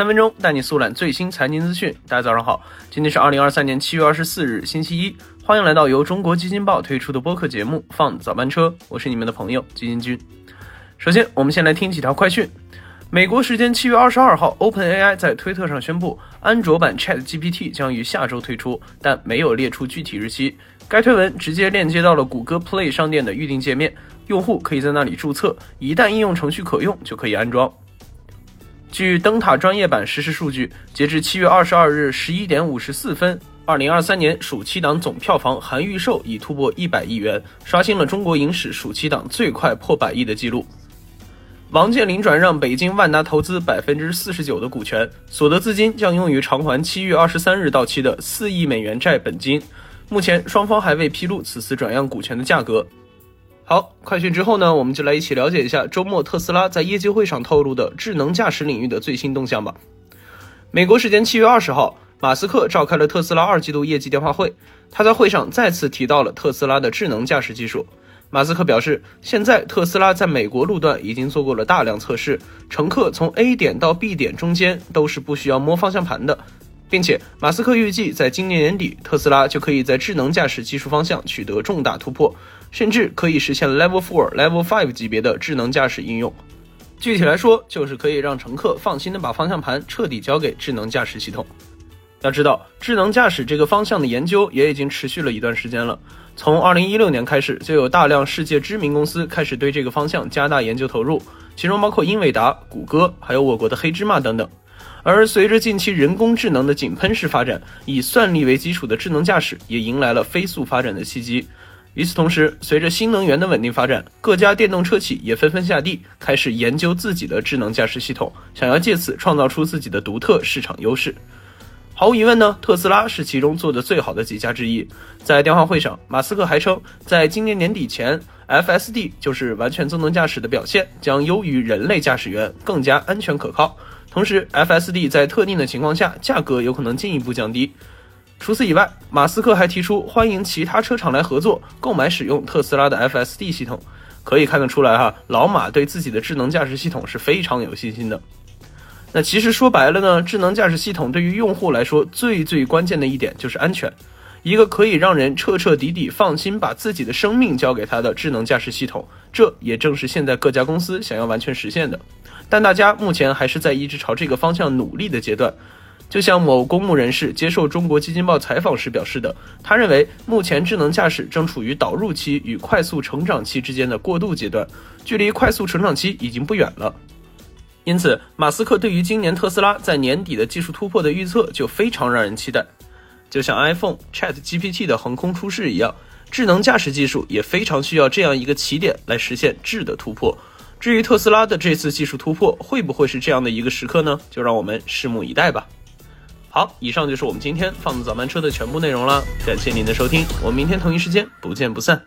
三分钟带你速览最新财经资讯。大家早上好，今天是二零二三年七月二十四日，星期一。欢迎来到由中国基金报推出的播客节目《放早班车》，我是你们的朋友基金君。首先，我们先来听几条快讯。美国时间七月二十二号，OpenAI 在推特上宣布，安卓版 ChatGPT 将于下周推出，但没有列出具体日期。该推文直接链接到了谷歌 Play 商店的预订界面，用户可以在那里注册，一旦应用程序可用，就可以安装。据灯塔专业版实时数据，截至七月二十二日十一点五十四分，二零二三年暑期档总票房含预售已突破一百亿元，刷新了中国影史暑期档最快破百亿的记录。王健林转让北京万达投资百分之四十九的股权，所得资金将用于偿还七月二十三日到期的四亿美元债本金。目前双方还未披露此次转让股权的价格。好，快讯之后呢，我们就来一起了解一下周末特斯拉在业绩会上透露的智能驾驶领域的最新动向吧。美国时间七月二十号，马斯克召开了特斯拉二季度业绩电话会，他在会上再次提到了特斯拉的智能驾驶技术。马斯克表示，现在特斯拉在美国路段已经做过了大量测试，乘客从 A 点到 B 点中间都是不需要摸方向盘的，并且马斯克预计在今年年底，特斯拉就可以在智能驾驶技术方向取得重大突破，甚至可以实现 Level Four、Level Five 级别的智能驾驶应用。具体来说，就是可以让乘客放心的把方向盘彻底交给智能驾驶系统。要知道，智能驾驶这个方向的研究也已经持续了一段时间了。从二零一六年开始，就有大量世界知名公司开始对这个方向加大研究投入，其中包括英伟达、谷歌，还有我国的黑芝麻等等。而随着近期人工智能的井喷式发展，以算力为基础的智能驾驶也迎来了飞速发展的契机。与此同时，随着新能源的稳定发展，各家电动车企也纷纷下地，开始研究自己的智能驾驶系统，想要借此创造出自己的独特市场优势。毫无疑问呢，特斯拉是其中做的最好的几家之一。在电话会上，马斯克还称，在今年年底前，FSD 就是完全自动驾驶的表现将优于人类驾驶员，更加安全可靠。同时，FSD 在特定的情况下，价格有可能进一步降低。除此以外，马斯克还提出欢迎其他车厂来合作购买使用特斯拉的 FSD 系统。可以看得出来哈，老马对自己的智能驾驶系统是非常有信心的。那其实说白了呢，智能驾驶系统对于用户来说最最关键的一点就是安全。一个可以让人彻彻底底放心把自己的生命交给他的智能驾驶系统，这也正是现在各家公司想要完全实现的。但大家目前还是在一直朝这个方向努力的阶段。就像某公募人士接受中国基金报采访时表示的，他认为目前智能驾驶正处于导入期与快速成长期之间的过渡阶段，距离快速成长期已经不远了。因此，马斯克对于今年特斯拉在年底的技术突破的预测就非常让人期待。就像 iPhone、Chat GPT 的横空出世一样，智能驾驶技术也非常需要这样一个起点来实现质的突破。至于特斯拉的这次技术突破会不会是这样的一个时刻呢？就让我们拭目以待吧。好，以上就是我们今天放的早班车的全部内容了，感谢您的收听，我们明天同一时间不见不散。